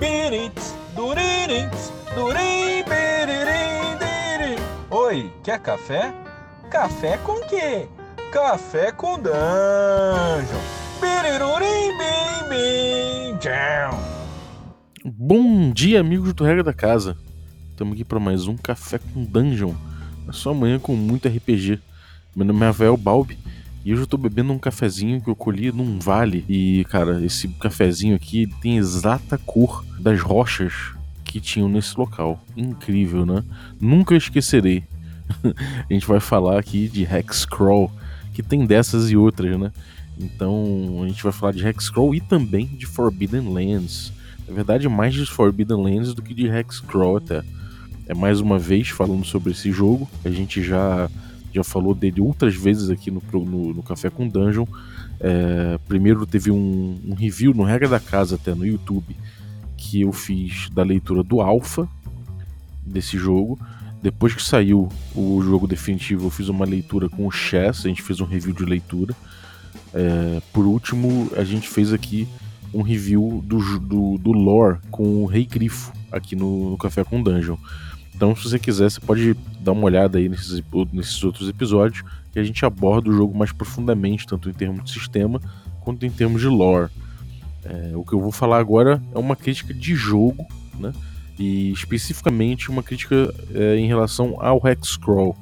Birits, duririts, durim, biririm. Oi, quer café? Café com quê? Café com dungeon. Birirurim, bim, bim. Bom dia, amigos do Regra da Casa. Estamos aqui para mais um Café com Dungeon. Na sua manhã com muito RPG. Meu nome é Rafael Balbi e hoje eu tô bebendo um cafezinho que eu colhi num vale. E, cara, esse cafezinho aqui tem exata cor das rochas que tinham nesse local. Incrível, né? Nunca esquecerei. a gente vai falar aqui de Hexcrawl, que tem dessas e outras, né? Então a gente vai falar de Hexcrawl e também de Forbidden Lands. Na verdade, mais de Forbidden Lands do que de Hexcrawl até. É mais uma vez falando sobre esse jogo. A gente já já falou dele outras vezes aqui no, no, no Café com Dungeon. É, primeiro teve um, um, review no Regra da Casa até no YouTube que eu fiz da leitura do Alpha desse jogo. Depois que saiu o jogo definitivo, eu fiz uma leitura com o Chess, a gente fez um review de leitura. É, por último, a gente fez aqui um review do, do, do lore com o Rei Grifo aqui no, no Café com Dungeon. Então, se você quiser, você pode dar uma olhada aí nesses, nesses outros episódios que a gente aborda o jogo mais profundamente, tanto em termos de sistema quanto em termos de lore. É, o que eu vou falar agora é uma crítica de jogo, né? E especificamente uma crítica é, em relação ao Hexcrawl.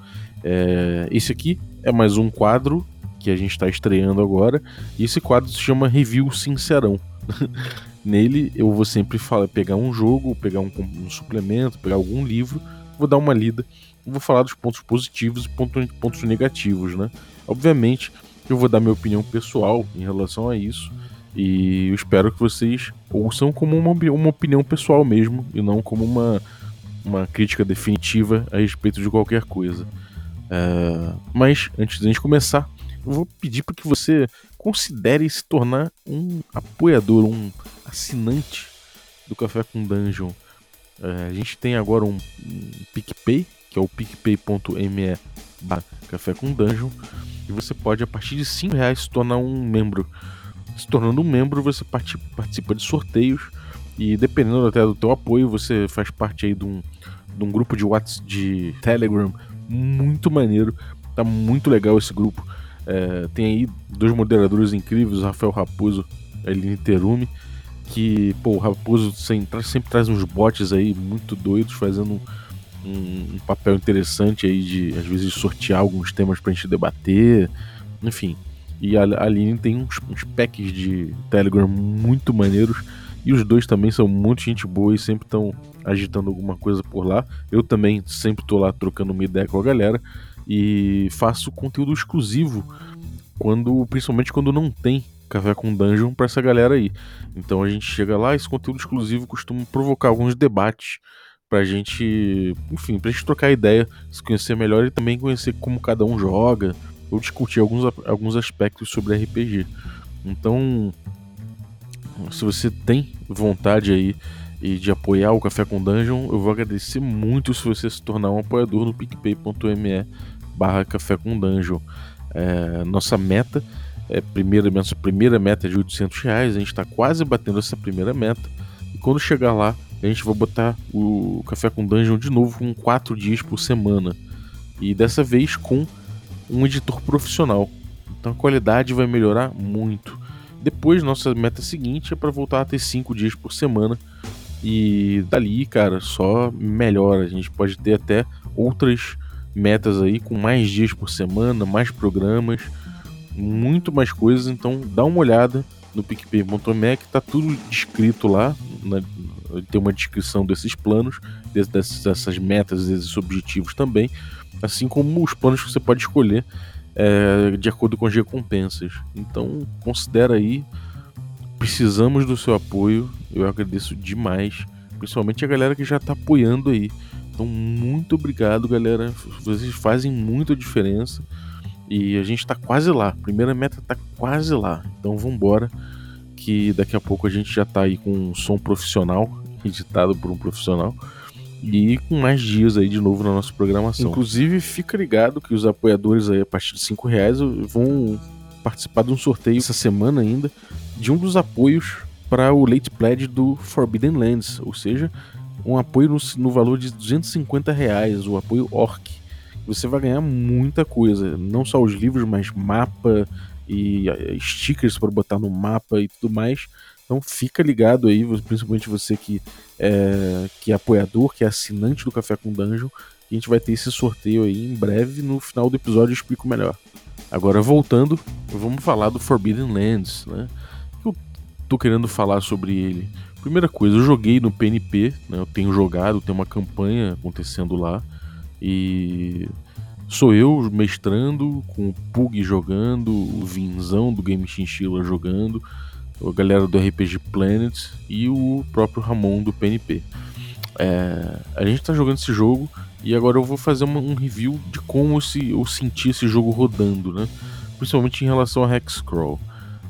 É, esse aqui é mais um quadro que a gente está estreando agora, e esse quadro se chama Review Sincerão. Nele eu vou sempre falar, pegar um jogo, pegar um, um, suplemento, pegar algum livro, vou dar uma lida, vou falar dos pontos positivos e pontos, pontos negativos, né? Obviamente eu vou dar minha opinião pessoal em relação a isso e eu espero que vocês ouçam como uma, uma opinião pessoal mesmo e não como uma, uma crítica definitiva a respeito de qualquer coisa. Uh, mas antes de a gente começar, eu vou pedir para que você considere se tornar um apoiador, um assinante do Café com Dungeon. É, a gente tem agora um, um PicPay, que é o picpay.me Café com Dungeon, e você pode, a partir de 5 reais, se tornar um membro. Se tornando um membro, você participa de sorteios e dependendo até do teu apoio, você faz parte aí de um, de um grupo de WhatsApp, de Telegram muito maneiro. Tá muito legal esse grupo. É, tem aí dois moderadores incríveis, Rafael Raposo e a Eline Terumi, que, pô, o Raposo sempre, traz uns bots aí muito doidos, fazendo um, um, papel interessante aí de, às vezes, sortear alguns temas pra gente debater, enfim. E a Aline tem uns, uns packs de Telegram muito maneiros, e os dois também são muito gente boa e sempre estão agitando alguma coisa por lá. Eu também sempre tô lá trocando uma ideia com a galera e faço conteúdo exclusivo quando, principalmente quando não tem café com dungeon para essa galera aí. Então a gente chega lá, esse conteúdo exclusivo costuma provocar alguns debates pra gente, enfim, pra gente trocar ideia, se conhecer melhor e também conhecer como cada um joga, ou discutir alguns, alguns aspectos sobre RPG. Então, se você tem vontade aí e de apoiar o Café com Dungeon, eu vou agradecer muito se você se tornar um apoiador no picpay.me barra Café com Dungeon. É, nossa meta é primeira, nossa primeira meta é de 800 reais, a gente está quase batendo essa primeira meta. E quando chegar lá, a gente vai botar o Café com Dungeon de novo com 4 dias por semana. E dessa vez com um editor profissional. Então a qualidade vai melhorar muito. Depois, nossa meta seguinte é para voltar a ter 5 dias por semana. E dali, cara, só melhora. A gente pode ter até outras metas aí com mais dias por semana, mais programas, muito mais coisas. Então dá uma olhada no PicPay.me que tá tudo descrito lá. Né? Tem uma descrição desses planos, dessas, dessas metas, desses objetivos também, assim como os planos que você pode escolher é, de acordo com as recompensas. Então considera aí. Precisamos do seu apoio. Eu agradeço demais. Principalmente a galera que já está apoiando aí. Então, muito obrigado, galera. Vocês fazem muita diferença. E a gente tá quase lá. A primeira meta tá quase lá. Então vambora. Que daqui a pouco a gente já tá aí com um som profissional, editado por um profissional. E com mais dias aí de novo na nossa programação. Inclusive, fica ligado que os apoiadores aí a partir de 5 reais vão participar de um sorteio essa semana ainda de um dos apoios para o late pledge do Forbidden Lands, ou seja, um apoio no, no, valor de 250 reais, o apoio ORC. Você vai ganhar muita coisa, não só os livros, mas mapa e eh, stickers para botar no mapa e tudo mais. Então fica ligado aí, principalmente você que é, que é apoiador, que é assinante do Café com Dungeon, a gente vai ter esse sorteio aí em breve, no final do episódio eu explico melhor. Agora voltando, vamos falar do Forbidden Lands, né? Eu tô querendo falar sobre ele. Primeira coisa, eu joguei no PNP, né? Eu tenho jogado, tem uma campanha acontecendo lá e sou eu mestrando, com o Pug jogando, o Vinzão do Game Chinchilla jogando, a galera do RPG Planet e o próprio Ramon do PNP. É, a gente tá jogando esse jogo e agora eu vou fazer uma, um review de como esse, eu senti esse jogo rodando, né? Principalmente em relação a Hexcrawl.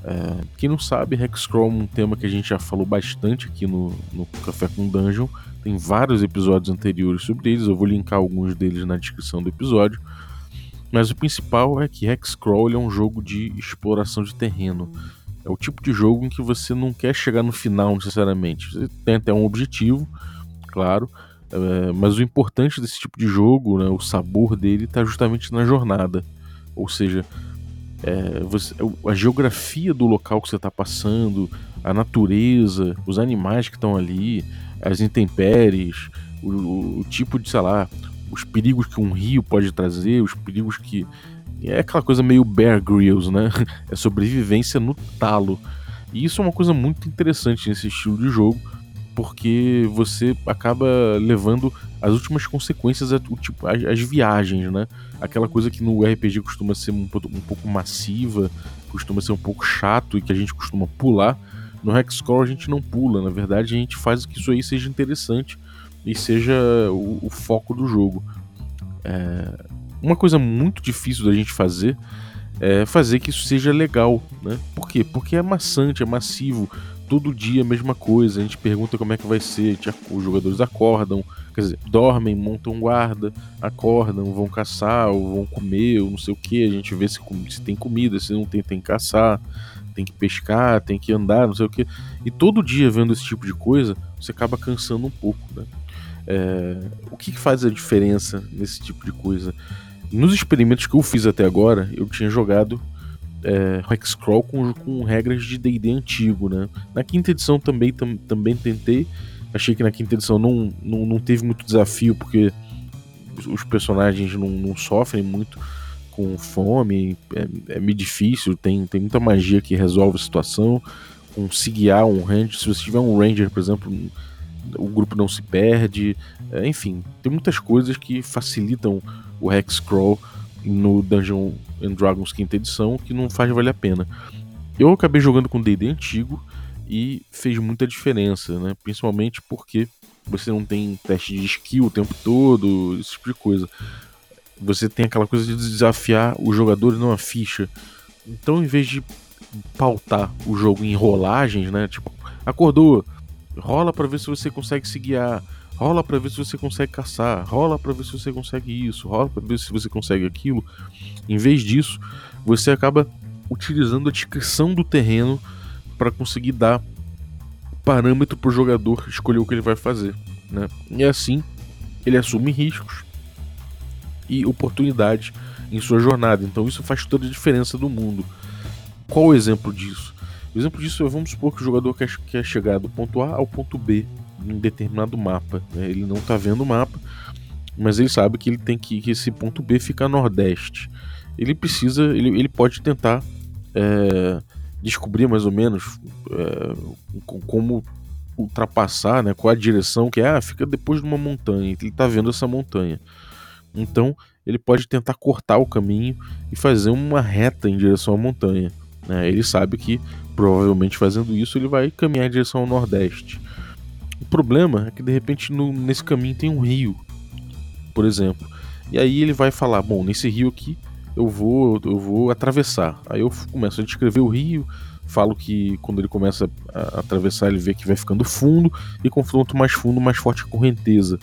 É, quem não sabe, Hexcrawl é um tema que a gente já falou bastante aqui no, no Café com Dungeon. Tem vários episódios anteriores sobre eles, eu vou linkar alguns deles na descrição do episódio. Mas o principal é que Hexcrawl é um jogo de exploração de terreno. É o tipo de jogo em que você não quer chegar no final necessariamente. Você tem até um objetivo, claro, é, mas o importante desse tipo de jogo, né, o sabor dele, está justamente na jornada. Ou seja, é, você, a geografia do local que você está passando, a natureza, os animais que estão ali, as intempéries, o, o, tipo de, sei lá, os perigos que um rio pode trazer, os perigos que. É aquela coisa meio Bear Grylls, né? É sobrevivência no talo. E isso é uma coisa muito interessante nesse estilo de jogo porque você acaba levando as últimas consequências, o tipo, as, as, viagens, né? Aquela coisa que no RPG costuma ser um, um, pouco massiva, costuma ser um pouco chato e que a gente costuma pular. No Hexcore a gente não pula, na verdade a gente faz que isso aí seja interessante e seja o, o foco do jogo. É... Uma coisa muito difícil da gente fazer é fazer que isso seja legal, né? Por quê? Porque é maçante, é massivo todo dia a mesma coisa. A gente pergunta como é que vai ser. Os jogadores acordam, quer dizer, dormem, montam guarda, acordam, vão caçar, ou vão comer, ou não sei o que. A gente vê se, se tem comida, se não tem, tem que caçar, tem que pescar, tem que andar, não sei o que. E todo dia vendo esse tipo de coisa, você acaba cansando um pouco, né? É, o que, que faz a diferença nesse tipo de coisa? Nos experimentos que eu fiz até agora, eu tinha jogado é, Hexcrawl com, com regras de D&D antigo, né? Na quinta edição também, tam, também tentei, achei que na quinta edição não, não, não teve muito desafio, porque os personagens não, não sofrem muito com fome, é, é meio difícil, tem, tem muita magia que resolve a situação, com se guiar um ranger, se você tiver um ranger, por exemplo, o grupo não se perde, é, enfim, tem muitas coisas que facilitam o Hexcrawl no Dungeon and Dragons quinta edição que não faz valer a pena. Eu acabei jogando com D&D antigo e fez muita diferença, né? Principalmente porque você não tem teste de skill o tempo todo, esse tipo de coisa. Você tem aquela coisa de desafiar o jogador e não a ficha. Então, em vez de pautar o jogo em rolagens, né? Tipo, acordou, rola para ver se você consegue se guiar rola para ver se você consegue caçar, rola para ver se você consegue isso, rola para ver se você consegue aquilo. Em vez disso, você acaba utilizando a descrição do terreno para conseguir dar parâmetro para o jogador escolher o que ele vai fazer. Né? E assim, ele assume riscos e oportunidades em sua jornada. Então isso faz toda a diferença do mundo. Qual o exemplo disso? O exemplo disso é, vamos supor que o jogador quer, quer chegar do ponto A ao ponto B em determinado mapa. Né? Ele não está vendo o mapa, mas ele sabe que ele tem que, que esse ponto B fica nordeste. Ele precisa, ele, ele pode tentar é, descobrir mais ou menos é, como ultrapassar, né, qual a direção que é, ah, fica depois de uma montanha, ele está vendo essa montanha. Então ele pode tentar cortar o caminho e fazer uma reta em direção à montanha. Né? Ele sabe que provavelmente fazendo isso ele vai caminhar em direção ao nordeste. O problema é que de repente no, nesse caminho tem um rio, por exemplo. E aí ele vai falar: bom, nesse rio aqui eu vou, eu vou atravessar. Aí eu começo a descrever o rio, falo que quando ele começa a atravessar ele vê que vai ficando fundo e confronto mais fundo, mais forte a correnteza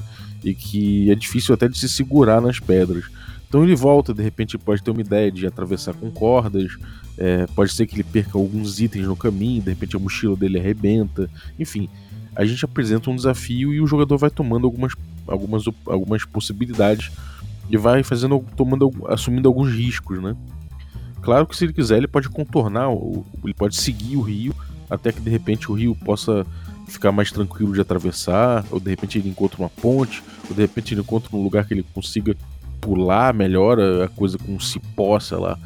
e que é difícil até de se segurar nas pedras. Então ele volta, de repente pode ter uma ideia de atravessar com cordas, é, pode ser que ele perca alguns itens no caminho, de repente a mochila dele arrebenta, enfim. A gente apresenta um desafio e o jogador vai tomando algumas, algumas, algumas possibilidades e vai fazendo, tomando, assumindo alguns riscos, né? Claro que se ele quiser, ele pode contornar, ele pode seguir o rio até que de repente o rio possa ficar mais tranquilo de atravessar, ou de repente ele encontra uma ponte, ou de repente ele encontra um lugar que ele consiga pular melhor a coisa com cipó, sei lá.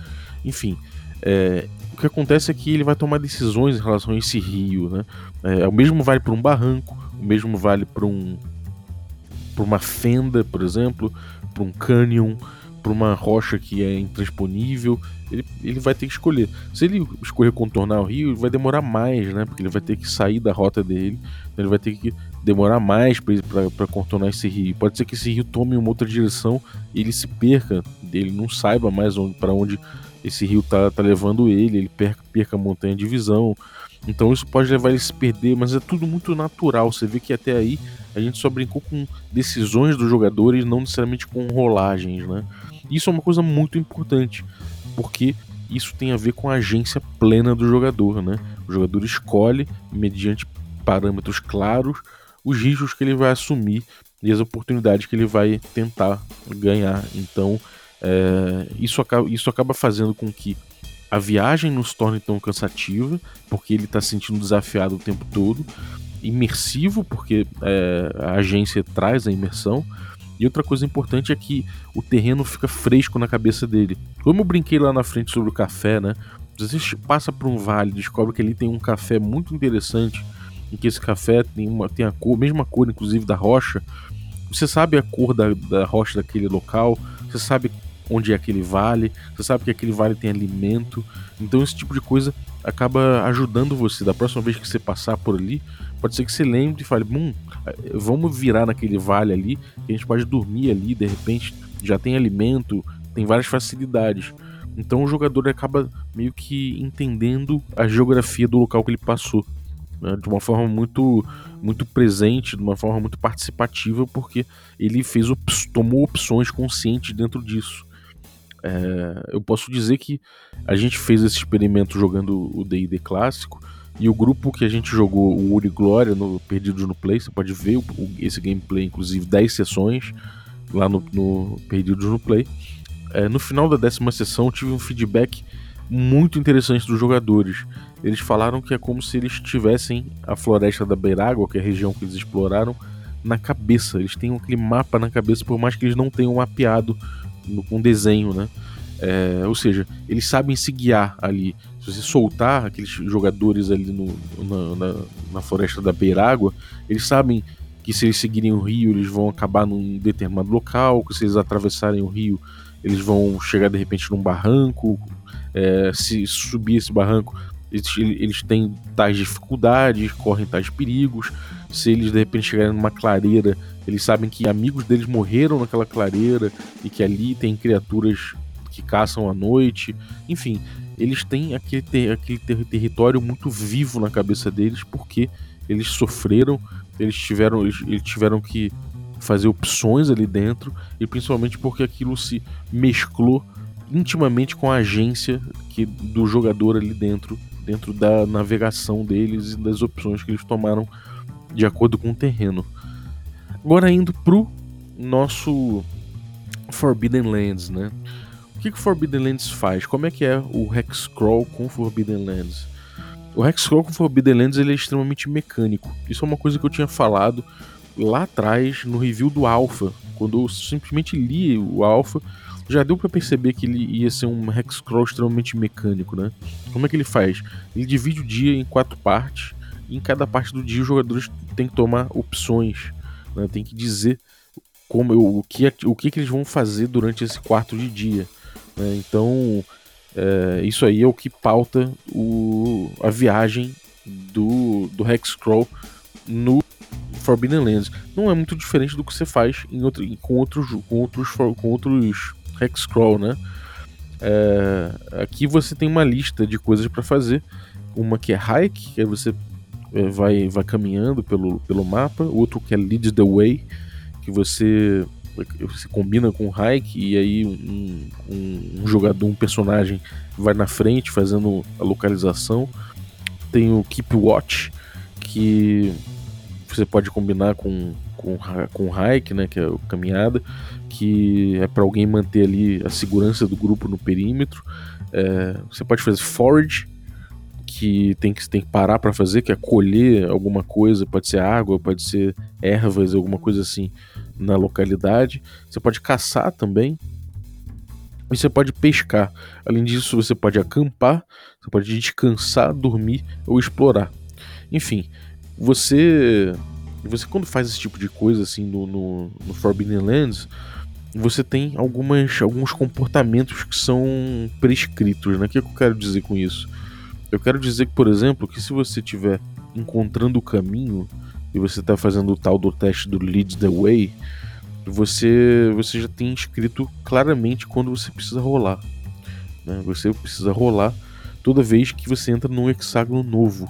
Enfim, é, o que acontece é que ele vai tomar decisões em relação a esse rio, né? É, o mesmo vale para um barranco, o mesmo vale para um para uma fenda, por exemplo, para um canyon, uma rocha que é intransponível, ele, ele vai ter que escolher. Se ele escolher contornar o rio, vai demorar mais, né? Porque ele vai ter que sair da rota dele, então ele vai ter que demorar mais para contornar esse rio. Pode ser que esse rio tome uma outra direção e ele se perca, ele não saiba mais para onde esse rio tá, tá levando ele, ele perca, perca a montanha de visão. Então isso pode levar ele a se perder, mas é tudo muito natural. Você vê que até aí a gente só brincou com decisões dos jogadores, não necessariamente com rolagens, né? Isso é uma coisa muito importante, porque isso tem a ver com a agência plena do jogador, né? O jogador escolhe, mediante parâmetros claros, os riscos que ele vai assumir e as oportunidades que ele vai tentar ganhar. Então, é, isso, acaba, isso acaba fazendo com que a viagem não se torne tão cansativa, porque ele está se sentindo desafiado o tempo todo, imersivo, porque é, a agência traz a imersão, e outra coisa importante é que o terreno fica fresco na cabeça dele. Como eu brinquei lá na frente sobre o café, né? Você passa por um vale, descobre que ali tem um café muito interessante, em que esse café tem, uma, tem a cor, mesma cor, inclusive, da rocha. Você sabe a cor da, da rocha daquele local, você sabe onde é aquele vale, você sabe que aquele vale tem alimento. Então esse tipo de coisa acaba ajudando você. Da próxima vez que você passar por ali, pode ser que você lembre e fale: hum, vamos virar naquele vale ali, que a gente pode dormir ali, de repente já tem alimento, tem várias facilidades. Então o jogador acaba meio que entendendo a geografia do local que ele passou. Né, de uma forma muito muito presente, de uma forma muito participativa, porque ele fez tomou opções conscientes dentro disso. É, eu posso dizer que a gente fez esse experimento jogando o D&D clássico e o grupo que a gente jogou o Uri Glória no Perdidos no Play, você pode ver o, esse gameplay, inclusive 10 sessões lá no, no Perdidos no Play. É, no final da décima sessão tive um feedback muito interessante dos jogadores. Eles falaram que é como se eles tivessem a floresta da Beirágua, que é a região que eles exploraram, na cabeça. Eles têm aquele mapa na cabeça, por mais que eles não tenham mapeado com desenho, né? É, ou seja, eles sabem se guiar ali. Você soltar aqueles jogadores ali no, na, na, na, floresta da Beirágua, eles sabem que se eles seguirem o rio, eles vão acabar num determinado local, que se eles atravessarem o rio, eles vão chegar de repente num barranco. É, se subir esse barranco, eles, eles têm tais dificuldades, correm tais perigos. Se eles de repente chegarem numa clareira, eles sabem que amigos deles morreram naquela clareira e que ali tem criaturas que caçam à noite. Enfim, eles têm aquele, ter, aquele ter, território muito vivo na cabeça deles porque eles sofreram, eles tiveram, eles, eles tiveram que fazer opções ali dentro e principalmente porque aquilo se mesclou intimamente com a agência que, do jogador ali dentro, dentro da navegação deles e das opções que eles tomaram de acordo com o terreno. Agora indo pro nosso Forbidden Lands, né? O que, que Forbidden Lands faz? Como é que é o Hexcrawl com Forbidden Lands? O Hexcrawl com Forbidden Lands ele é extremamente mecânico. Isso é uma coisa que eu tinha falado lá atrás no review do Alpha, quando eu simplesmente li o Alpha, já deu para perceber que ele ia ser um hexcrawl extremamente mecânico, né? Como é que ele faz? Ele divide o dia em quatro partes, e em cada parte do dia os jogadores têm que tomar opções, né? tem que dizer como o que é, o que, que eles vão fazer durante esse quarto de dia. Né? Então é, isso aí é o que pauta o, a viagem do, do Hexcrawl no Forbidden Lands. Não é muito diferente do que você faz em outro, com outros com outros com outros Hexcrawl, né? É, aqui você tem uma lista de coisas para fazer. Uma que é hike, que é você é, vai, vai caminhando pelo, pelo mapa. Outro que é lead the way, que você você combina com o Hike e aí um, um, um, jogador, um personagem vai na frente fazendo a localização. Tem o Keep Watch, que você pode combinar com, com, com o Hike, né, que é a caminhada, que é para alguém manter ali a segurança do grupo no perímetro. É, você pode fazer Forge, que tem que, tem que parar para fazer, que é colher alguma coisa, pode ser água, pode ser ervas, alguma coisa assim na localidade. Você pode caçar também. E você pode pescar. Além disso, você pode acampar, você pode descansar, dormir ou explorar. Enfim, você você quando faz esse tipo de coisa assim no, no, no Forbidden Lands, você tem algumas, alguns comportamentos que são prescritos, né? O que, que eu quero dizer com isso? Eu quero dizer que, por exemplo, que se você estiver encontrando o caminho e você está fazendo o tal do teste do Lead the Way, você, você já tem escrito claramente quando você precisa rolar. Né? Você precisa rolar toda vez que você entra num hexágono novo.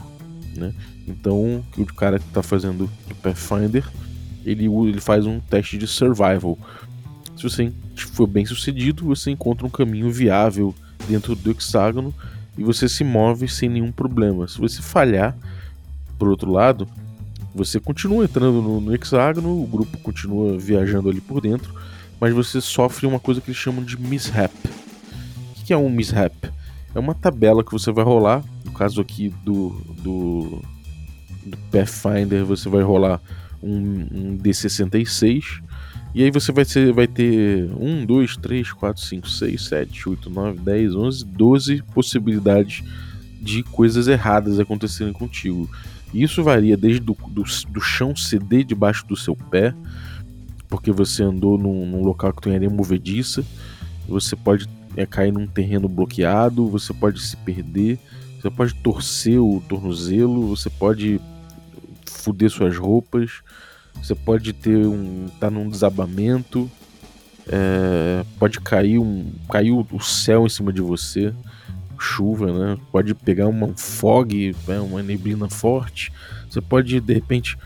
Né? Então, o cara que está fazendo o Pathfinder, ele, ele faz um teste de survival. Se você for bem sucedido, você encontra um caminho viável dentro do hexágono e você se move sem nenhum problema. Se você falhar, por outro lado, você continua entrando no, no hexágono, o grupo continua viajando ali por dentro, mas você sofre uma coisa que eles chamam de mishap. O que é um mishap? É uma tabela que você vai rolar, no caso aqui do, do, do Pathfinder, você vai rolar um, um D66 e aí você vai, ser, vai ter 1, 2, 3, 4, 5, 6, 7, 8, 9, 10, 11, 12 possibilidades de coisas erradas acontecerem contigo. E isso varia desde do, do, do, chão ceder debaixo do seu pé, porque você andou num, num local que tem areia movediça, você pode é, cair num terreno bloqueado, você pode se perder, você pode torcer o tornozelo, você pode fuder suas roupas, você pode ter um. tá num desabamento. É, pode cair um. cair o céu em cima de você. Chuva, né? Pode pegar uma fog, né? uma neblina forte. Você pode, de repente,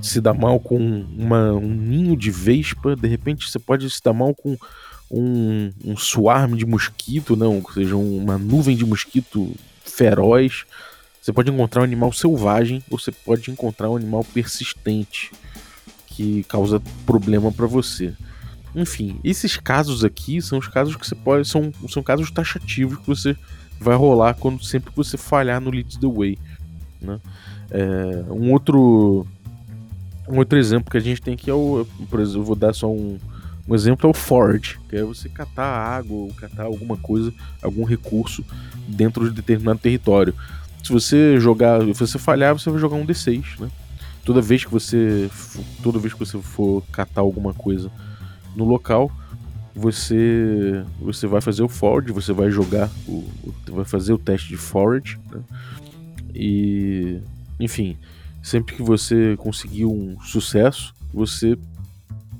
se dar mal com uma, um ninho de vespa. De repente, você pode se dar mal com um, um swarm de mosquito, não, né? ou seja, uma nuvem de mosquito feroz. Você pode encontrar um animal selvagem ou você pode encontrar um animal persistente que causa problema para você. Enfim, esses casos aqui são os casos que você pode. São, são casos taxativos que você vai rolar quando sempre que você falhar no Lead the Way. Né? É, um outro. Um outro exemplo que a gente tem aqui é o. Por exemplo, eu vou dar só um, um exemplo é o Ford, que é você catar água ou catar alguma coisa, algum recurso dentro de determinado território. Se você jogar, se você falhar, você vai jogar um D6, né? Toda vez que você toda vez que você for catar alguma coisa no local você você vai fazer o forward você vai jogar o, vai fazer o teste de forward né? e enfim sempre que você conseguir um sucesso você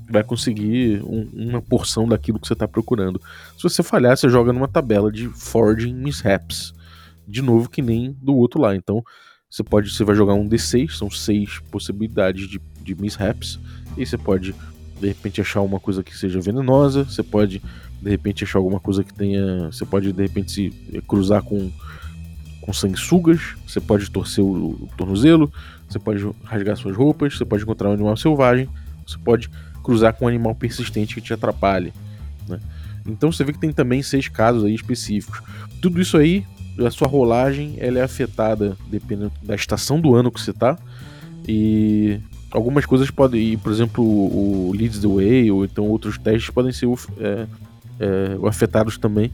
vai conseguir um, uma porção daquilo que você está procurando se você falhar você joga numa tabela de forging mishaps de novo que nem do outro lá então você pode, você vai jogar um D6, são seis possibilidades de, de mishaps, e você pode de repente achar uma coisa que seja venenosa, você pode de repente achar alguma coisa que tenha, você pode de repente se eh, cruzar com com sanguessugas, você pode torcer o, o tornozelo, você pode rasgar suas roupas, você pode encontrar um animal selvagem, você pode cruzar com um animal persistente que te atrapalhe, né? Então você vê que tem também seis casos aí específicos. Tudo isso aí a sua rolagem ela é afetada dependendo da estação do ano que você tá. E algumas coisas podem, por exemplo, o Leads the Way ou então outros testes podem ser é, é, afetados também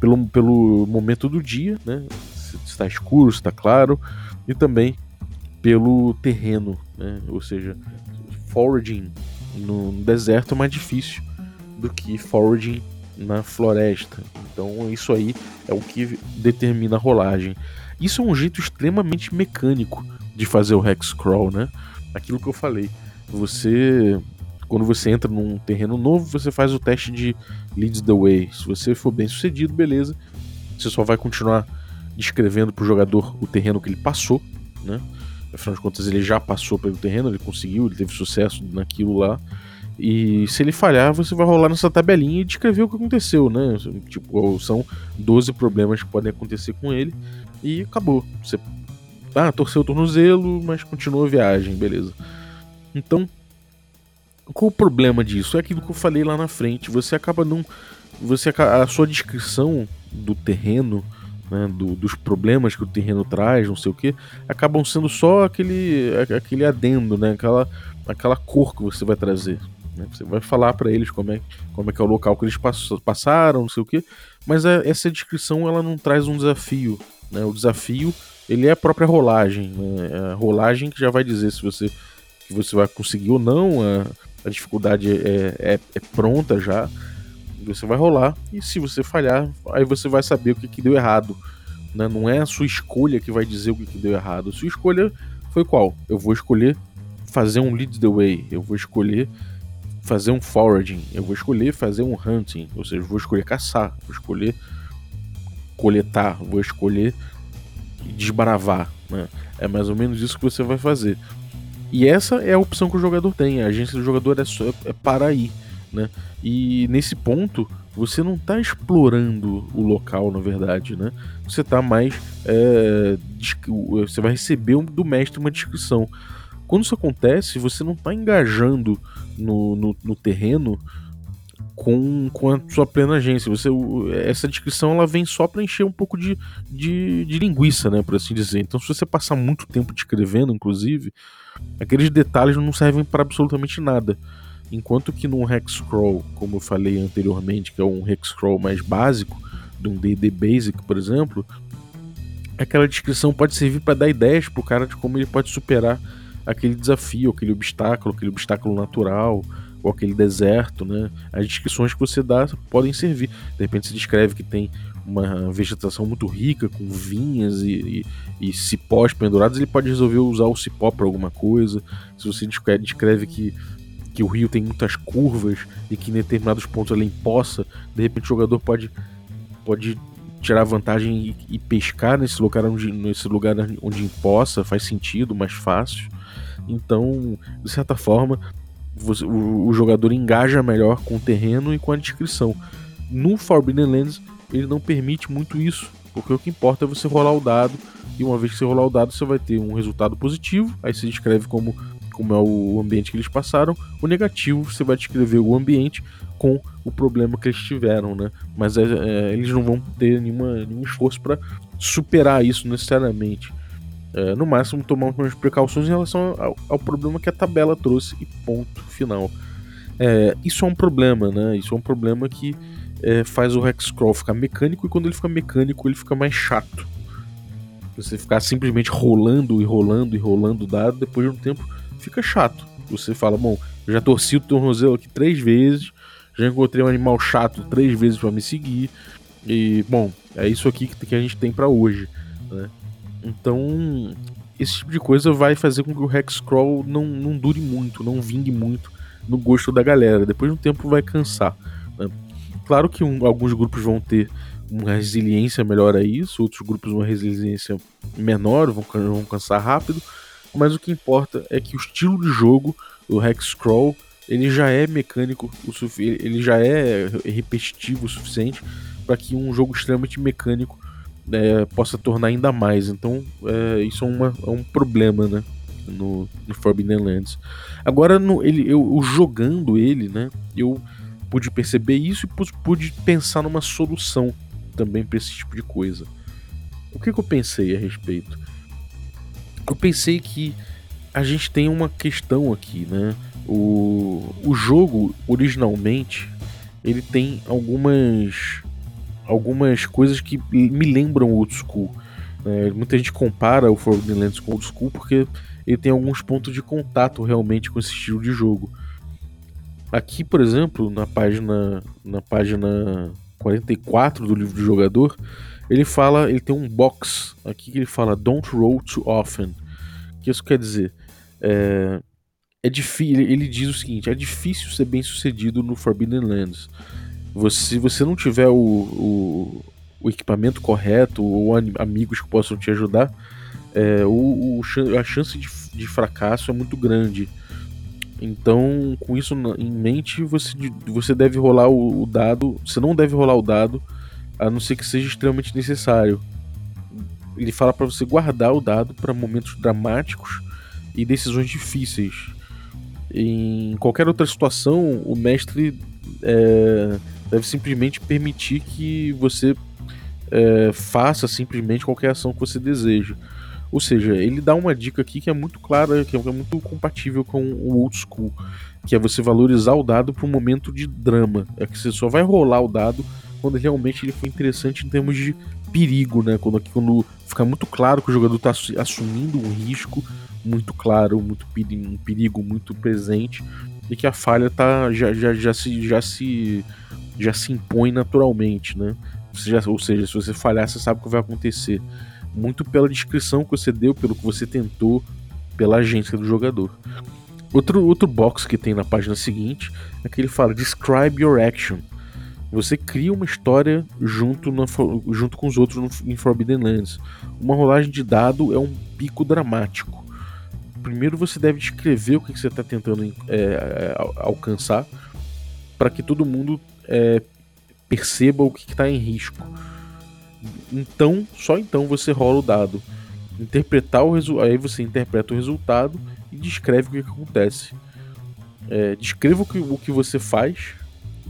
pelo, pelo momento do dia, né? Se está escuro, se está claro, e também pelo terreno, né? Ou seja, foraging no deserto é mais difícil do que foraging na floresta. Então isso aí é o que determina a rolagem. Isso é um jeito extremamente mecânico de fazer o hex crawl, né? Aquilo que eu falei. Você quando você entra num terreno novo, você faz o teste de leads the way. Se você for bem sucedido, beleza. Você só vai continuar descrevendo para o jogador o terreno que ele passou, né? Afinal de contas, ele já passou pelo terreno, ele conseguiu, ele teve sucesso naquilo lá. E se ele falhar, você vai rolar nessa tabelinha e descrever o que aconteceu, né? Tipo, são 12 problemas que podem acontecer com ele e acabou. Você ah, torceu o tornozelo, mas continuou a viagem, beleza. Então, qual o problema disso? É aquilo que eu falei lá na frente. Você acaba não. Você a sua descrição do terreno, né, do, dos problemas que o terreno traz, não sei o que, acabam sendo só aquele, aquele adendo, né, aquela, aquela cor que você vai trazer. Né? Você vai falar para eles como é, como é que é o local que eles passaram, não sei o que, mas a, essa descrição ela não traz um desafio. Né? O desafio ele é a própria rolagem. Né? É a rolagem que já vai dizer se você, que você vai conseguir ou não. A, a dificuldade é, é, é, pronta já. Você vai rolar e se você falhar, aí você vai saber o que, que deu errado. Né? Não é a sua escolha que vai dizer o que, que deu errado. A sua escolha foi qual? Eu vou escolher fazer um lead the way. Eu vou escolher fazer um foraging. Eu vou escolher fazer um hunting. Ou seja, vou escolher caçar. Vou escolher coletar. Vou escolher desbravar. Né? É mais ou menos isso que você vai fazer. E essa é a opção que o jogador tem. A agência do jogador é, só, é para aí. Né? E nesse ponto, você não está explorando o local, na verdade. Né? Você está mais. É, você vai receber do mestre uma descrição. Quando isso acontece, você não está engajando no, no, no terreno com, com a sua plena agência. Você, essa descrição ela vem só para encher um pouco de, de, de, linguiça, né, por assim dizer. Então, se você passar muito tempo descrevendo, inclusive, aqueles detalhes não servem para absolutamente nada. Enquanto que num Hexcrawl, como eu falei anteriormente, que é um Hexcrawl mais básico, de um D&D Basic, por exemplo, aquela descrição pode servir para dar ideias pro cara de como ele pode superar aquele desafio, aquele obstáculo, aquele obstáculo natural, ou aquele deserto, né? As descrições que você dá podem servir. De repente você descreve que tem uma vegetação muito rica, com vinhas e, e, e cipós pendurados, ele pode resolver usar o cipó para alguma coisa. Se você descreve, descreve que, que o rio tem muitas curvas e que em determinados pontos ele empoça, de repente o jogador pode, pode tirar vantagem e, e pescar nesse lugar onde nesse lugar onde empoça, faz sentido, mais fácil. Então, de certa forma, você, o, o, jogador engaja melhor com o terreno e com a descrição. No Forbidden Lands, ele não permite muito isso, porque o que importa é você rolar o dado, e uma vez que você rolar o dado, você vai ter um resultado positivo, aí você descreve como, como é o ambiente que eles passaram, o negativo, você vai descrever o ambiente com o problema que eles tiveram, né? Mas é, é, eles não vão ter nenhuma, nenhum esforço para superar isso necessariamente. É, no máximo, tomar umas precauções em relação ao, ao, problema que a tabela trouxe e ponto final. É, isso é um problema, né? Isso é um problema que é, faz o Hexcrawl ficar mecânico e quando ele fica mecânico, ele fica mais chato. Você ficar simplesmente rolando e rolando e rolando o dado, depois de um tempo, fica chato. Você fala, bom, eu já torci o tornozelo aqui três vezes, já encontrei um animal chato três vezes para me seguir, e, bom, é isso aqui que a gente tem para hoje, né? Então, esse tipo de coisa vai fazer com que o Hexcrawl não, não dure muito, não vingue muito no gosto da galera. Depois de um tempo vai cansar. Né? Claro que um, alguns grupos vão ter uma resiliência melhor a isso, outros grupos uma resiliência menor, vão, vão cansar rápido, mas o que importa é que o estilo de jogo do Hexcrawl ele já é mecânico, ele já é repetitivo o suficiente para que um jogo extremamente mecânico é, possa tornar ainda mais. Então, é, isso é, uma, é, um problema, né? No, no Forbidden Lands. Agora, no, ele, eu, jogando ele, né? Eu pude perceber isso e pude, pude pensar numa solução também para esse tipo de coisa. O que, que eu pensei a respeito? Eu pensei que a gente tem uma questão aqui, né? O, o jogo, originalmente, ele tem algumas algumas coisas que me lembram Old School. É, muita gente compara o Forbidden Lands com Old School porque ele tem alguns pontos de contato realmente com esse estilo de jogo. Aqui, por exemplo, na página na página 44 do livro do jogador, ele fala, ele tem um box aqui que ele fala Don't roll too often. O que isso quer dizer? É, é difícil, ele diz o seguinte: é difícil ser bem sucedido no Forbidden Lands. Você, se você não tiver o, o, o equipamento correto ou amigos que possam te ajudar, é, o, o, a chance de, de, fracasso é muito grande. Então, com isso em mente, você, você deve rolar o, o dado. Você não deve rolar o dado, a não ser que seja extremamente necessário. Ele fala para você guardar o dado para momentos dramáticos e decisões difíceis. Em qualquer outra situação, o mestre é, deve simplesmente permitir que você é, faça simplesmente qualquer ação que você deseja. Ou seja, ele dá uma dica aqui que é muito clara, que é muito compatível com o old school, que é você valorizar o dado para um momento de drama. É que você só vai rolar o dado quando realmente ele for interessante em termos de perigo, né? Quando, quando fica muito claro que o jogador está assumindo um risco muito claro, muito um perigo muito presente e que a falha tá já, já, já se já se já se impõe naturalmente, né? Já, ou seja, se você falhar, você sabe o que vai acontecer muito pela descrição que você deu, pelo que você tentou, pela agência do jogador. Outro, outro box que tem na página seguinte é que ele fala Describe your action. Você cria uma história junto, na, junto com os outros no, em Forbidden Lands. Uma rolagem de dado é um pico dramático. Primeiro você deve descrever o que você está tentando é, é, alcançar para que todo mundo é, perceba o que está em risco. Então, só então você rola o dado. Interpretar o resultado. Aí você interpreta o resultado e descreve o que, que acontece. É, descreva o que, o que você faz,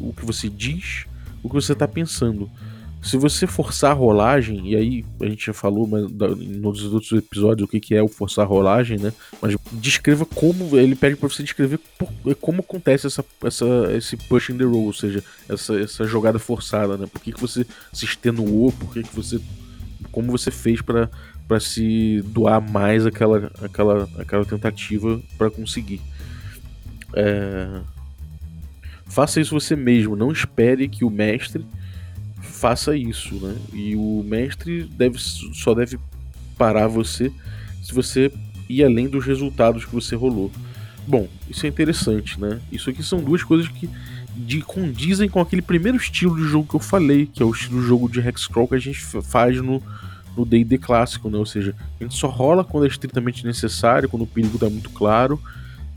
o que você diz, o que você está pensando. Se você forçar a rolagem, e aí a gente já falou mas, nos outros episódios o que, que é o forçar a rolagem, né? Mas descreva como. Ele pede para você descrever como acontece essa, essa, esse push in the roll, ou seja, essa, essa jogada forçada, né? Por que, que você se extenuou, por que, que você. Como você fez para para se doar mais aquela, aquela, aquela tentativa para conseguir. É... Faça isso você mesmo, não espere que o mestre faça isso, né? E o mestre deve, só deve parar você se você ir além dos resultados que você rolou. Bom, isso é interessante, né? Isso aqui são duas coisas que de, condizem com aquele primeiro estilo de jogo que eu falei, que é o estilo de jogo de Hexcrawl que a gente faz no no D&D clássico, né? Ou seja, a gente só rola quando é estritamente necessário, quando o perigo está muito claro,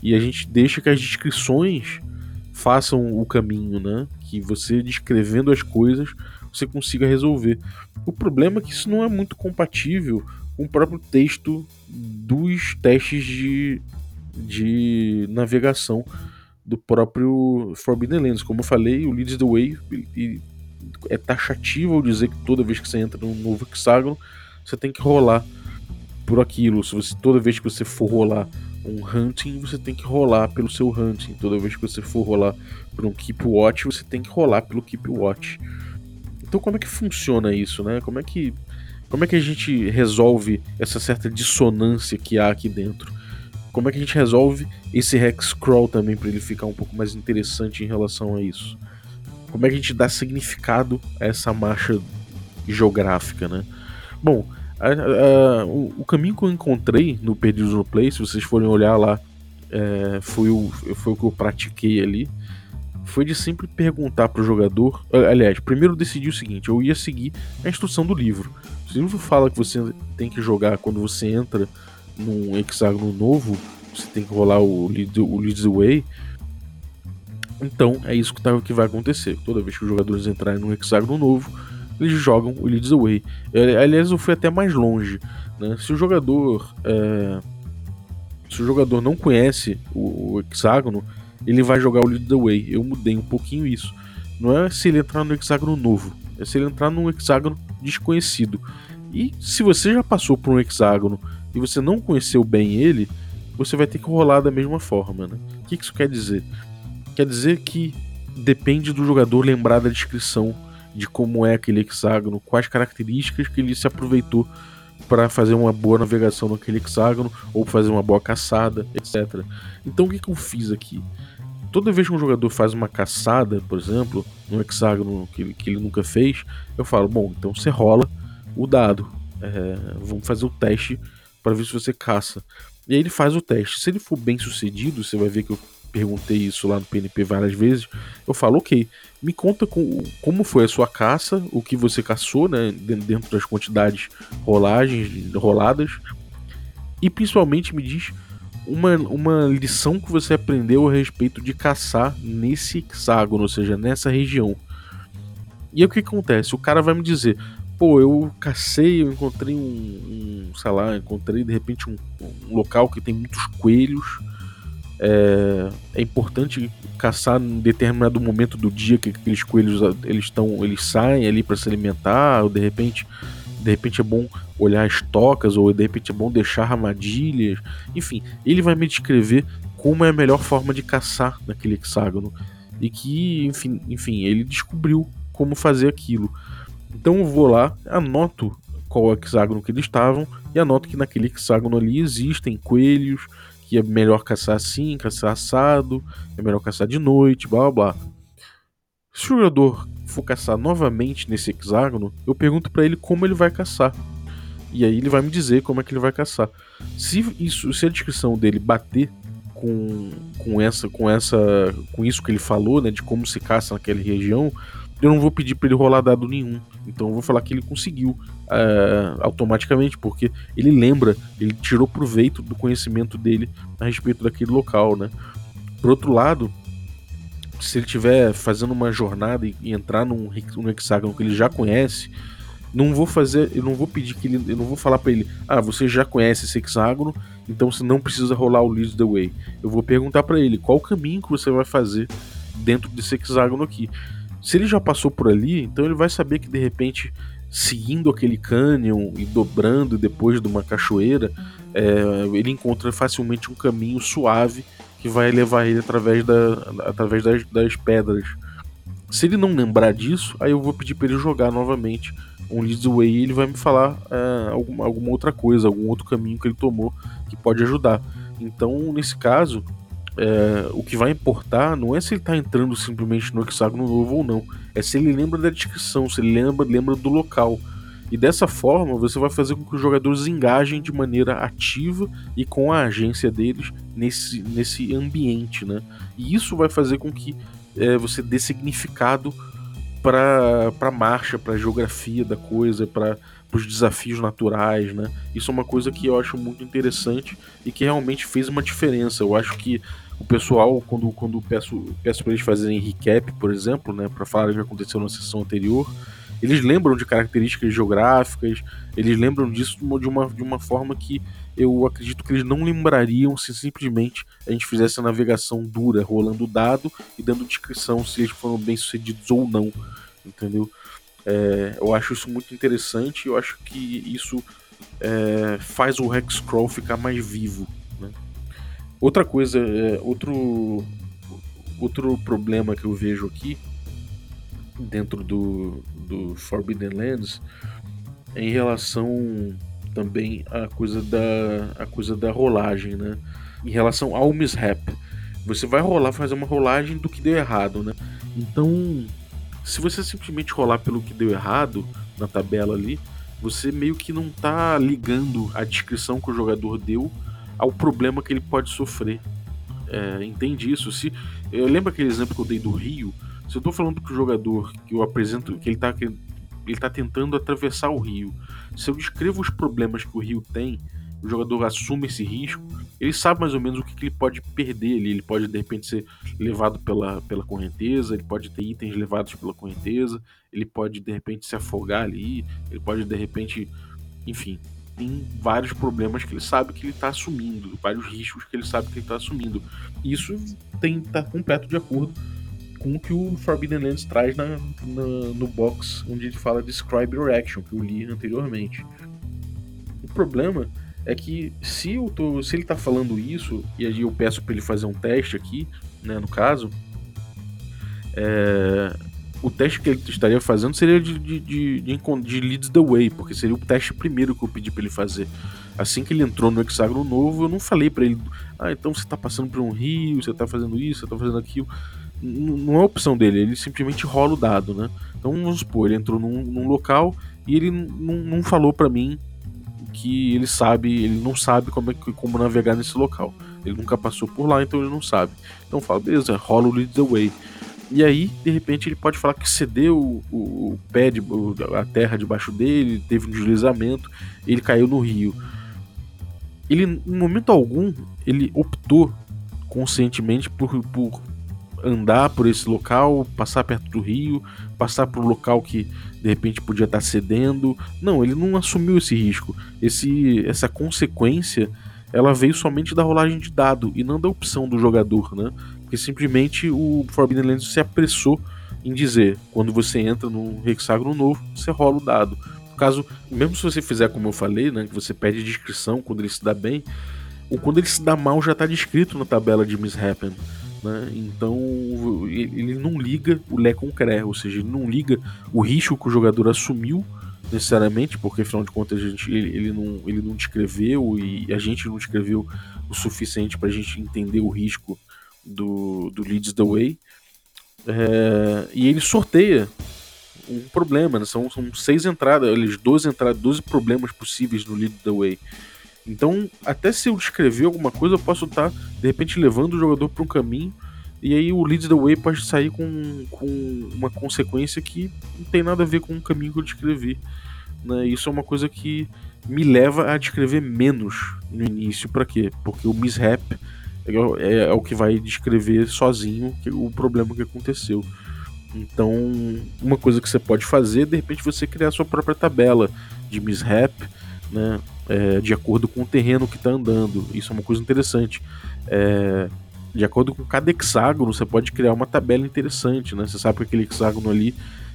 e a gente deixa que as descrições façam o caminho, né? Que você descrevendo as coisas você consiga resolver. O problema é que isso não é muito compatível com o próprio texto dos testes de, de navegação do próprio Forbidden Lands. Como eu falei, o Leads the Way é taxativo ao dizer que toda vez que você entra num novo hexágono, você tem que rolar por aquilo. Se você, toda vez que você for rolar um hunting, você tem que rolar pelo seu hunting. Toda vez que você for rolar por um keep watch, você tem que rolar pelo keep watch. Então como é que funciona isso, né? Como é que como é que a gente resolve essa certa dissonância que há aqui dentro? Como é que a gente resolve esse hex crawl também para ele ficar um pouco mais interessante em relação a isso? Como é que a gente dá significado a essa marcha geográfica, né? Bom, a, a, o, o, caminho que eu encontrei no Perdidos no Play, se vocês forem olhar lá, é, foi, o, foi o que eu pratiquei ali foi de sempre perguntar pro jogador. Aliás, primeiro eu decidi o seguinte: eu ia seguir a instrução do livro. O livro fala que você tem que jogar quando você entra num hexágono novo, você tem que rolar o Lead, o lead the Way. Então é isso que, tá, que vai acontecer. Toda vez que os jogadores entrarem num hexágono novo, eles jogam o Lead the Way. Aliás, eu fui até mais longe. Né? Se o jogador. É... Se o jogador não conhece o, o hexágono, ele vai jogar o Lead the Way. Eu mudei um pouquinho isso. Não é se ele entrar no hexágono novo, é se ele entrar num hexágono desconhecido. E se você já passou por um hexágono e você não conheceu bem ele, você vai ter que rolar da mesma forma. Né? O que isso quer dizer? Quer dizer que depende do jogador lembrar da descrição de como é aquele hexágono, quais características que ele se aproveitou para fazer uma boa navegação naquele hexágono ou fazer uma boa caçada, etc. Então o que, que eu fiz aqui? toda vez que um jogador faz uma caçada, por exemplo, no hexágono que ele, que ele nunca fez, eu falo: bom, então você rola o dado. É, vamos fazer o teste para ver se você caça. E aí ele faz o teste. Se ele for bem sucedido, você vai ver que eu perguntei isso lá no PNP várias vezes. Eu falo, ok, me conta com, como foi a sua caça, o que você caçou, né, dentro das quantidades rolagens, roladas, e principalmente me diz uma, uma lição que você aprendeu a respeito de caçar nesse hexágono, ou seja, nessa região. E aí o que acontece? O cara vai me dizer, pô, eu cacei, eu encontrei um, um sei lá, encontrei de repente um, um local que tem muitos coelhos. É, é, importante caçar em determinado momento do dia que aqueles coelhos eles estão, eles saem ali para se alimentar, ou de repente, de repente é bom olhar as tocas, ou de repente é bom deixar armadilhas. Enfim, ele vai me descrever como é a melhor forma de caçar naquele hexágono e que, enfim, enfim, ele descobriu como fazer aquilo. Então eu vou lá, anoto qual hexágono que eles estavam e anoto que naquele hexágono ali existem coelhos, que é melhor caçar assim, caçar assado, é melhor caçar de noite, blá blá blá. Se o jogador for caçar novamente nesse hexágono, eu pergunto para ele como ele vai caçar. E aí ele vai me dizer como é que ele vai caçar. Se isso, se a descrição dele bater com, com essa com essa com isso que ele falou, né, de como se caça naquela região, eu não vou pedir para ele rolar dado nenhum. Então eu vou falar que ele conseguiu uh, automaticamente, porque ele lembra, ele tirou proveito do conhecimento dele a respeito daquele local, né? Por outro lado, se ele estiver fazendo uma jornada e, e entrar num, num hexágono que ele já conhece, não vou fazer, eu não vou pedir que ele, eu não vou falar para ele, ah, você já conhece esse hexágono, então você não precisa rolar o lead the way. Eu vou perguntar para ele qual o caminho que você vai fazer dentro desse hexágono aqui. Se ele já passou por ali, então ele vai saber que de repente, seguindo aquele cânion e dobrando depois de uma cachoeira, é, ele encontra facilmente um caminho suave que vai levar ele através, da, através das, das pedras. Se ele não lembrar disso, aí eu vou pedir para ele jogar novamente um Leads Way e ele vai me falar é, alguma, alguma outra coisa, algum outro caminho que ele tomou que pode ajudar. Então, nesse caso, é, o que vai importar não é se ele está entrando simplesmente no hexágono novo ou não, é se ele lembra da descrição, se ele lembra, lembra do local. E dessa forma você vai fazer com que os jogadores engajem de maneira ativa e com a agência deles nesse, nesse ambiente, né? E isso vai fazer com que é, você dê significado para a marcha, para a geografia da coisa, para os desafios naturais, né? Isso é uma coisa que eu acho muito interessante e que realmente fez uma diferença. Eu acho que o pessoal, quando, quando peço, peço para eles fazerem recap, por exemplo, né, para falar o que aconteceu na sessão anterior, eles lembram de características geográficas, eles lembram disso de uma, de uma forma que eu acredito que eles não lembrariam se simplesmente a gente fizesse a navegação dura, rolando dado e dando descrição se eles foram bem sucedidos ou não, entendeu? É, eu acho isso muito interessante, eu acho que isso é, faz o Hexcrawl ficar mais vivo, Outra coisa, é, outro, outro problema que eu vejo aqui dentro do, do Forbidden Lands é em relação também à coisa da, a coisa da rolagem, né? Em relação ao mishap. Você vai rolar, fazer uma rolagem do que deu errado, né? Então, se você simplesmente rolar pelo que deu errado na tabela ali, você meio que não tá ligando a descrição que o jogador deu ao problema que ele pode sofrer. É, entende isso? Se eu lembro aquele exemplo que eu dei do rio. Se eu estou falando que o jogador que eu apresento, que ele está ele tá tentando atravessar o rio. Se eu descrevo os problemas que o rio tem, o jogador assume esse risco, ele sabe mais ou menos o que, que ele pode perder ali. Ele pode de repente ser levado pela, pela correnteza, ele pode ter itens levados pela correnteza, ele pode de repente se afogar ali, ele pode de repente, enfim, tem vários problemas que ele sabe que ele está assumindo, vários riscos que ele sabe que ele está assumindo. Isso tem tá completo de acordo com o que o Forbidden Lands traz na, na, no box onde ele fala Describe Your Action, que eu li anteriormente. O problema é que se, eu tô, se ele está falando isso, e aí eu peço para ele fazer um teste aqui, né, no caso, é, o teste que ele estaria fazendo seria de, de, de, de, Leads the Way, porque seria o teste primeiro que eu pedi para ele fazer. Assim que ele entrou no hexágono novo, eu não falei para ele, ah, então você tá passando por um rio, você tá fazendo isso, você tá fazendo aquilo. N não é opção dele, ele simplesmente rola o dado, né? Então vamos supor, ele entrou num, num local e ele não falou para mim que ele sabe, ele não sabe como, é, como navegar nesse local. Ele nunca passou por lá, então ele não sabe. Então fala, beleza, rola o Lead the Way. E aí, de repente, ele pode falar que cedeu o, o, pé, de, a terra debaixo dele, teve um deslizamento, ele caiu no rio. ele, em momento algum, ele optou conscientemente por, por andar por esse local, passar perto do rio, passar por um local que de repente podia estar cedendo. Não, ele não assumiu esse risco. Esse, essa consequência ela veio somente da rolagem de dado e não da opção do jogador, né? Porque simplesmente o Forbidden Lands se apressou em dizer, quando você entra no hexágono novo, você rola o dado. No caso, mesmo se você fizer como eu falei, né, que você pede descrição quando ele se dá bem, ou quando ele se dá mal já está descrito na tabela de Misshapen. Né? Então ele não liga o Lé com o Cré, ou seja, ele não liga o risco que o jogador assumiu necessariamente, porque afinal de contas a gente, ele, ele, não, ele não descreveu e a gente não descreveu o suficiente para a gente entender o risco do, do Leads the Way. É, e ele sorteia um problema, né? são, são seis entradas, eles 12 entradas, 12 problemas possíveis no Lead the Way. Então, até se eu descrever alguma coisa, eu posso estar, tá, de repente, levando o jogador para um caminho, e aí o Lead the Way pode sair com, com uma consequência que não tem nada a ver com o caminho que eu descrevi. Né? Isso é uma coisa que me leva a descrever menos no início. para quê? Porque o mishap é, é, é, o que vai descrever sozinho o problema que aconteceu. Então, uma coisa que você pode fazer, de repente, você criar sua própria tabela de mishap, né, é, de acordo com o terreno que está andando. Isso é uma coisa interessante. É, de acordo com cada hexágono, você pode criar uma tabela interessante. Né? Você sabe que aquele hexágono ali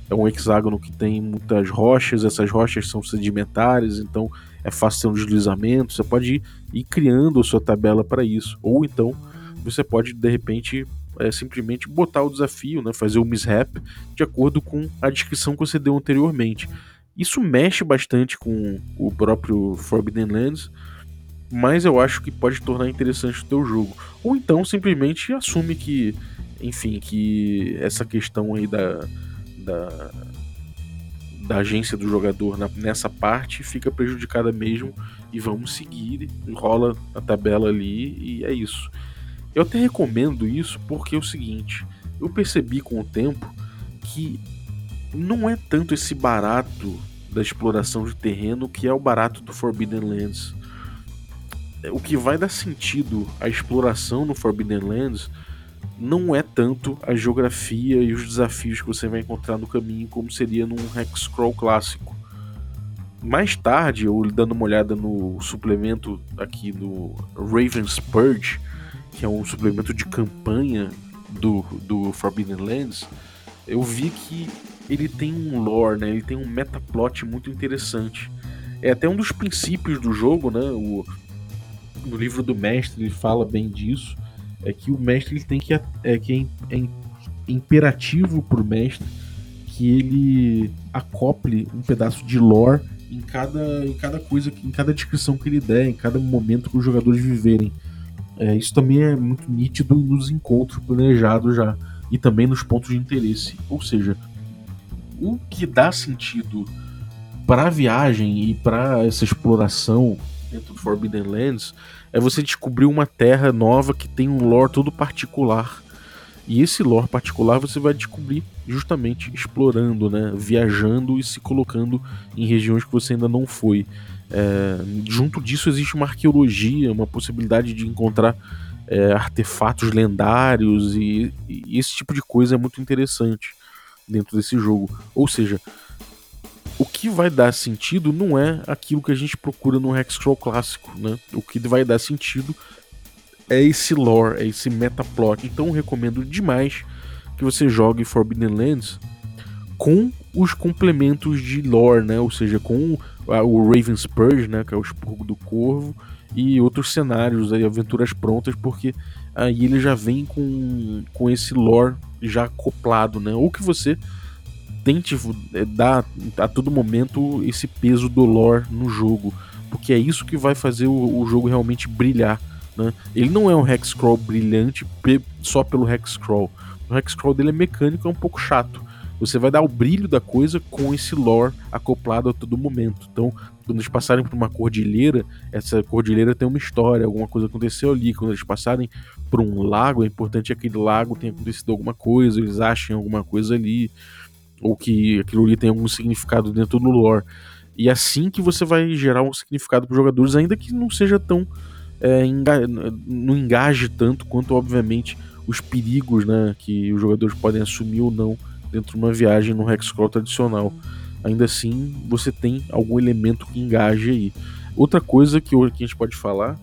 é um hexágono que tem muitas rochas, essas rochas são sedimentares, então é fácil ter um deslizamento. Você pode ir, ir criando a sua tabela para isso. Ou então você pode, de repente, é, simplesmente botar o desafio, né, fazer o mishap de acordo com a descrição que você deu anteriormente. Isso mexe bastante com o próprio Forbidden Lands, mas eu acho que pode tornar interessante o teu jogo. Ou então simplesmente assume que, enfim, que essa questão aí da da, da agência do jogador na, nessa parte fica prejudicada mesmo e vamos seguir, rola a tabela ali e é isso. Eu até recomendo isso porque é o seguinte, eu percebi com o tempo que não é tanto esse barato da exploração de terreno que é o barato do Forbidden Lands. O que vai dar sentido à exploração no Forbidden Lands não é tanto a geografia e os desafios que você vai encontrar no caminho como seria num Hexcrawl clássico. Mais tarde, eu dando uma olhada no suplemento aqui do Raven's Purge, que é um suplemento de campanha do, do Forbidden Lands, eu vi que ele tem um lore, né? ele tem um metaplot muito interessante. É até um dos princípios do jogo, né? O, no livro do mestre ele fala bem disso é que o mestre ele tem que é que é, é imperativo pro mestre que ele acople um pedaço de lore em cada, em cada coisa, em cada descrição que ele der, em cada momento que os jogadores viverem. É, isso também é muito nítido nos encontros planejados já e também nos pontos de interesse. Ou seja, o que dá sentido para a viagem e para essa exploração dentro do Forbidden Lands é você descobrir uma terra nova que tem um lore todo particular. E esse lore particular você vai descobrir justamente explorando, né? viajando e se colocando em regiões que você ainda não foi. É, junto disso existe uma arqueologia, uma possibilidade de encontrar é, artefatos lendários e, e esse tipo de coisa é muito interessante dentro desse jogo. Ou seja, o que vai dar sentido não é aquilo que a gente procura no Hexcrawl clássico, né? O que vai dar sentido é esse lore, é esse metaplot. Então recomendo demais que você jogue Forbidden Lands com os complementos de lore, né? Ou seja, com o Raven's Purge, né? Que é o expurgo do corvo e outros cenários aí, aventuras prontas, porque aí ele já vem com, com esse lore já acoplado, né? Ou que você tente é, dar a todo momento esse peso do lore no jogo, porque é isso que vai fazer o, o jogo realmente brilhar. Né? Ele não é um hexcrawl brilhante só pelo hexcrawl. O hexcrawl dele é mecânico, é um pouco chato. Você vai dar o brilho da coisa com esse lore acoplado a todo momento. Então, quando eles passarem por uma cordilheira, essa cordilheira tem uma história, alguma coisa aconteceu ali. Quando eles passarem por um lago, é importante que aquele lago tenha acontecido alguma coisa, eles achem alguma coisa ali ou que aquilo ali tem algum significado dentro do lore. E é assim que você vai gerar um significado para os jogadores, ainda que não seja tão. É, enga não engaje tanto quanto, obviamente, os perigos né, que os jogadores podem assumir ou não dentro de uma viagem no Hexcrawl tradicional. Ainda assim, você tem algum elemento que engaje aí. Outra coisa que, que a gente pode falar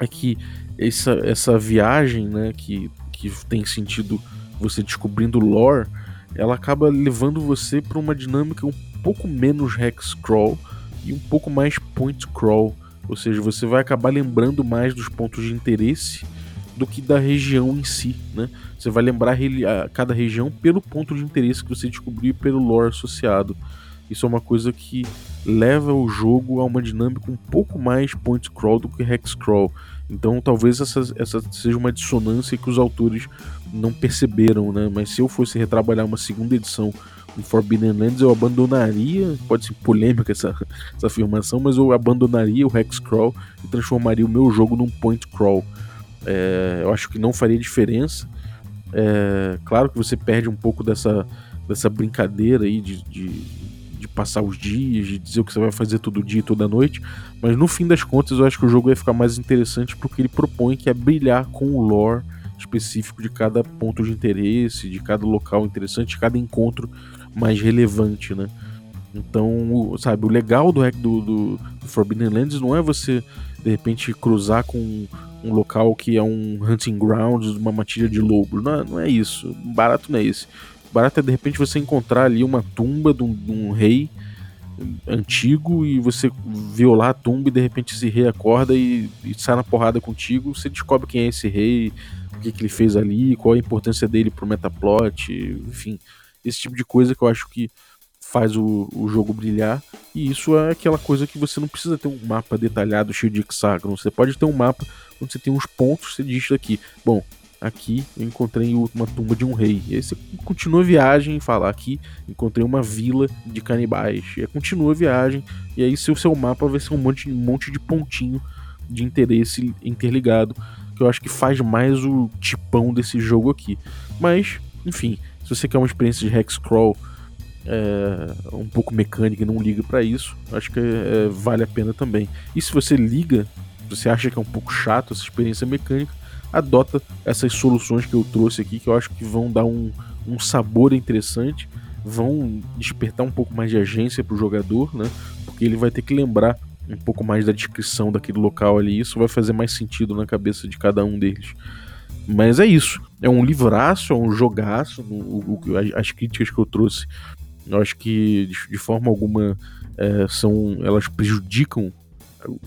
é que essa, essa viagem, né, que, que tem sentido você descobrindo lore, ela acaba levando você para uma dinâmica um pouco menos hex crawl e um pouco mais point crawl, ou seja, você vai acabar lembrando mais dos pontos de interesse do que da região em si, né? Você vai lembrar cada região pelo ponto de interesse que você descobriu e pelo lore associado. Isso é uma coisa que leva o jogo a uma dinâmica um pouco mais point crawl do que hex crawl. Então talvez essa, essa seja uma dissonância que os autores não perceberam, né? Mas se eu fosse retrabalhar uma segunda edição do Forbidden Lands, eu abandonaria, pode ser polêmica essa, essa afirmação, mas eu abandonaria o hex crawl e transformaria o meu jogo num point crawl. É, eu acho que não faria diferença. É, claro que você perde um pouco dessa, dessa brincadeira aí de, de, de, passar os dias, de dizer o que você vai fazer todo dia e toda noite, mas no fim das contas eu acho que o jogo vai ficar mais interessante porque ele propõe que é brilhar com o lore específico de cada ponto de interesse, de cada local interessante, de cada encontro mais relevante, né? Então, sabe, o legal do, do, do Forbidden Lands não é você de repente cruzar com um local que é um hunting ground, uma matilha de lobos. Não, é, não é isso. Barato não é esse. Barato é de repente você encontrar ali uma tumba de um, de um rei antigo e você violar a tumba e de repente esse rei acorda e, e sai na porrada contigo. Você descobre quem é esse rei, o que, que ele fez ali, qual a importância dele pro metaplot, enfim. Esse tipo de coisa que eu acho que faz o, o jogo brilhar. E isso é aquela coisa que você não precisa ter um mapa detalhado cheio de hexágono. Você pode ter um mapa onde você tem uns pontos, você diz aqui, bom, aqui eu encontrei uma tumba de um rei. E aí você continua a viagem e fala, aqui encontrei uma vila de canibais. E aí continua a viagem, e aí seu, seu mapa vai ser um monte, um monte de pontinho de interesse interligado, que eu acho que faz mais o tipão desse jogo aqui. Mas, enfim, se você quer uma experiência de Hexcrawl é, um pouco mecânica e não liga para isso, acho que é, vale a pena também. E se você liga, você acha que é um pouco chato essa experiência mecânica, adota essas soluções que eu trouxe aqui, que eu acho que vão dar um, um sabor interessante, vão despertar um pouco mais de agência para o jogador, né? Porque ele vai ter que lembrar um pouco mais da descrição daquele local ali, isso vai fazer mais sentido na cabeça de cada um deles. Mas é isso. É um livraço, é um jogaço. O, o, as críticas que eu trouxe eu acho que de, de forma alguma é, são elas prejudicam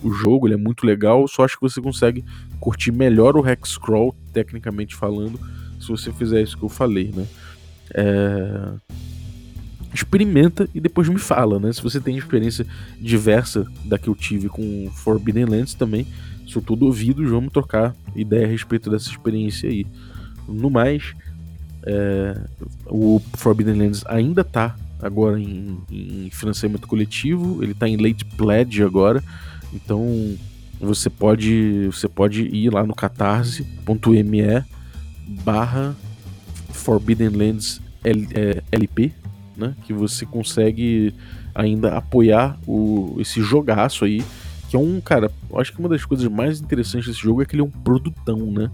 o jogo, ele é muito legal, só acho que você consegue curtir melhor o Hex Crawl, tecnicamente falando, se você fizer isso que eu falei, né? É... Experimenta e depois me fala, né? Se você tem experiência diversa da que eu tive com Forbidden Lands também, sou todo ouvido, vamos trocar ideia a respeito dessa experiência aí. No mais, é... o Forbidden Lands ainda tá agora em, em financiamento coletivo, ele está em late pledge agora, então você pode você pode ir lá no catarse.me barra Forbidden Lands LP, é, né, que você consegue ainda apoiar o, esse jogaço aí, que é um, cara, acho que uma das coisas mais interessantes desse jogo é que ele é um produtão, né?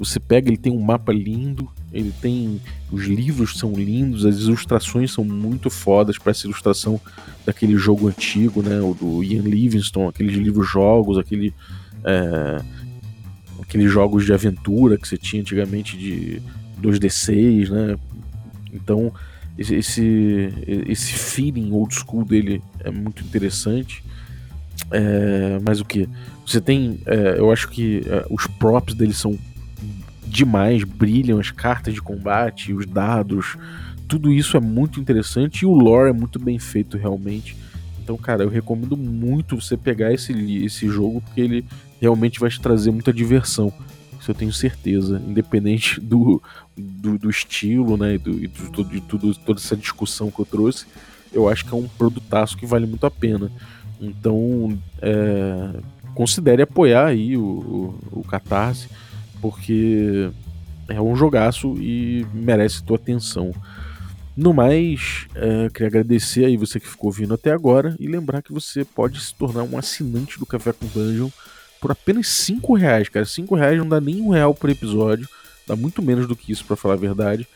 Você pega, ele tem um mapa lindo, ele tem. Os livros são lindos, as ilustrações são muito fodas para essa ilustração daquele jogo antigo, né? O do Ian Livingstone, aqueles livros jogos, aquele. É, aqueles jogos de aventura que você tinha antigamente de 2D6, né? Então, esse, esse, feeling old school dele é muito interessante. É, mas o que? Você tem. É, eu acho que é, os props dele são demais, brilham as cartas de combate, os dados, tudo isso é muito interessante e o lore é muito bem feito realmente. Então, cara, eu recomendo muito você pegar esse, esse jogo porque ele realmente vai te trazer muita diversão. Isso eu tenho certeza, independente do, do, do estilo, né, e, do, de tudo, toda essa discussão que eu trouxe, eu acho que é um produtaço que vale muito a pena. Então, é, considere apoiar aí o, o, o Catarse porque é um jogaço e merece tua atenção. No mais, é, queria agradecer aí você que ficou ouvindo até agora e lembrar que você pode se tornar um assinante do Café com Dungeon por apenas 5 reais, cara. 5 reais não dá nem um real por episódio, dá muito menos do que isso para falar a verdade.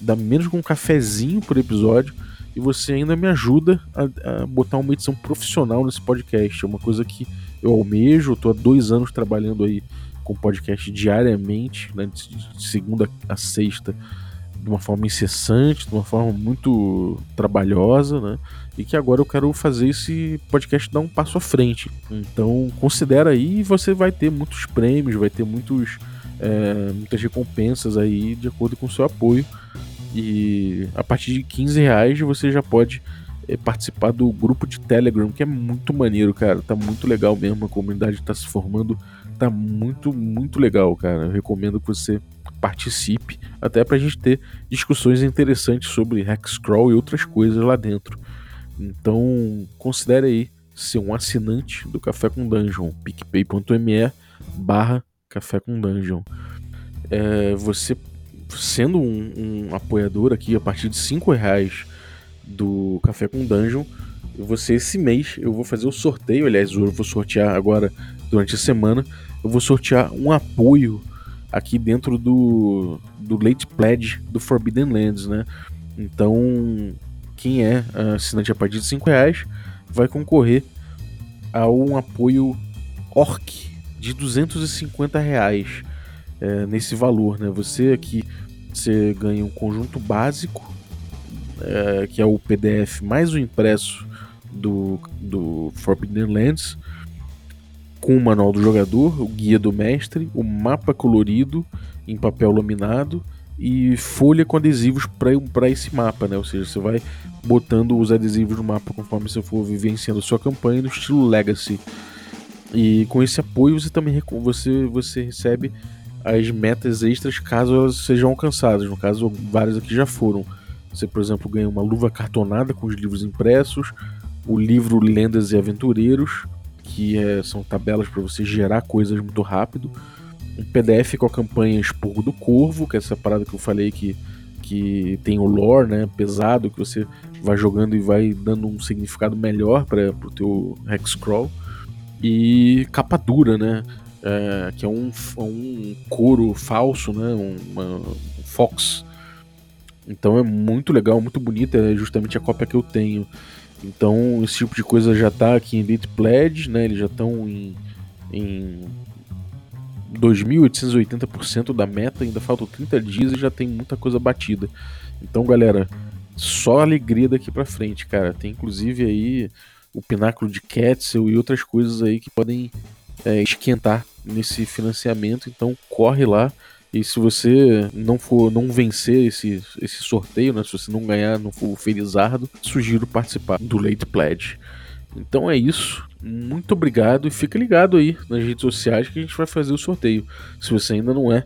Dá menos que um cafezinho por episódio e você ainda me ajuda a, a, botar uma edição profissional nesse podcast. É uma coisa que eu almejo, tô há dois anos trabalhando aí com podcast diariamente, né, de segunda a sexta, de uma forma incessante, de uma forma muito trabalhosa, né? E que agora eu quero fazer esse podcast dar um passo à frente. Então considera aí e você vai ter muitos prêmios, vai ter muitos, é, muitas recompensas aí de acordo com o seu apoio. E a partir de 15 reais você já pode é, participar do grupo de Telegram, que é muito maneiro, cara. Tá muito legal mesmo, a comunidade tá se formando, tá muito, muito legal, cara. Eu recomendo que você participe, até pra gente ter discussões interessantes sobre Hexcrawl e outras coisas lá dentro. Então, considere aí ser um assinante do Café com Dungeon, picpay.me barra Café com Dungeon. É, você sendo um, um, apoiador aqui a partir de 5 reais do Café com Dungeon, você esse mês eu vou fazer o sorteio, aliás, eu vou sortear agora durante a semana, eu vou sortear um apoio aqui dentro do, do Late Pledge do Forbidden Lands, né? Então, quem é assinante a partir de 5 reais vai concorrer a um apoio ORC de 250 reais é, nesse valor, né? Você aqui você ganha um conjunto básico, é, que é o PDF mais o impresso do, do Forbidden Lands, com o manual do jogador, o guia do mestre, o mapa colorido em papel laminado e folha com adesivos para esse mapa, né? Ou seja, você vai botando os adesivos no mapa conforme você for vivenciando sua campanha no estilo Legacy. E com esse apoio você também você, você recebe as metas extras caso elas sejam alcançadas. No caso, várias aqui já foram. Você, por exemplo, ganha uma luva cartonada com os livros impressos, o livro Lendas e Aventureiros, que é, são tabelas para você gerar coisas muito rápido, um PDF com a campanha Expurgo do Corvo, que é essa parada que eu falei que, que tem o lore né, pesado, que você vai jogando e vai dando um significado melhor para o teu Hexcrawl. E capa dura, né? é, que é um, um couro falso, né? Uma, um fox. Então é muito legal, muito bonita, é justamente a cópia que eu tenho. Então esse tipo de coisa já está aqui em Elite Pledge, né? Eles já estão em, em 2.880% da meta, ainda faltam 30 dias e já tem muita coisa batida. Então, galera, só alegria daqui para frente, cara. Tem inclusive aí o pináculo de Ketzel e outras coisas aí que podem é, esquentar nesse financiamento, então corre lá. E se você não for não vencer esse, esse sorteio, né, se você não ganhar, não for felizardo, sugiro participar do Late Pledge. Então é isso. Muito obrigado e fica ligado aí nas redes sociais que a gente vai fazer o sorteio. Se você ainda não é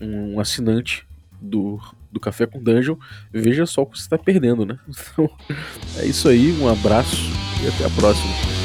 um assinante do, do Café com Dungeon, veja só o que você está perdendo, né? Então é isso aí, um abraço e até a próxima.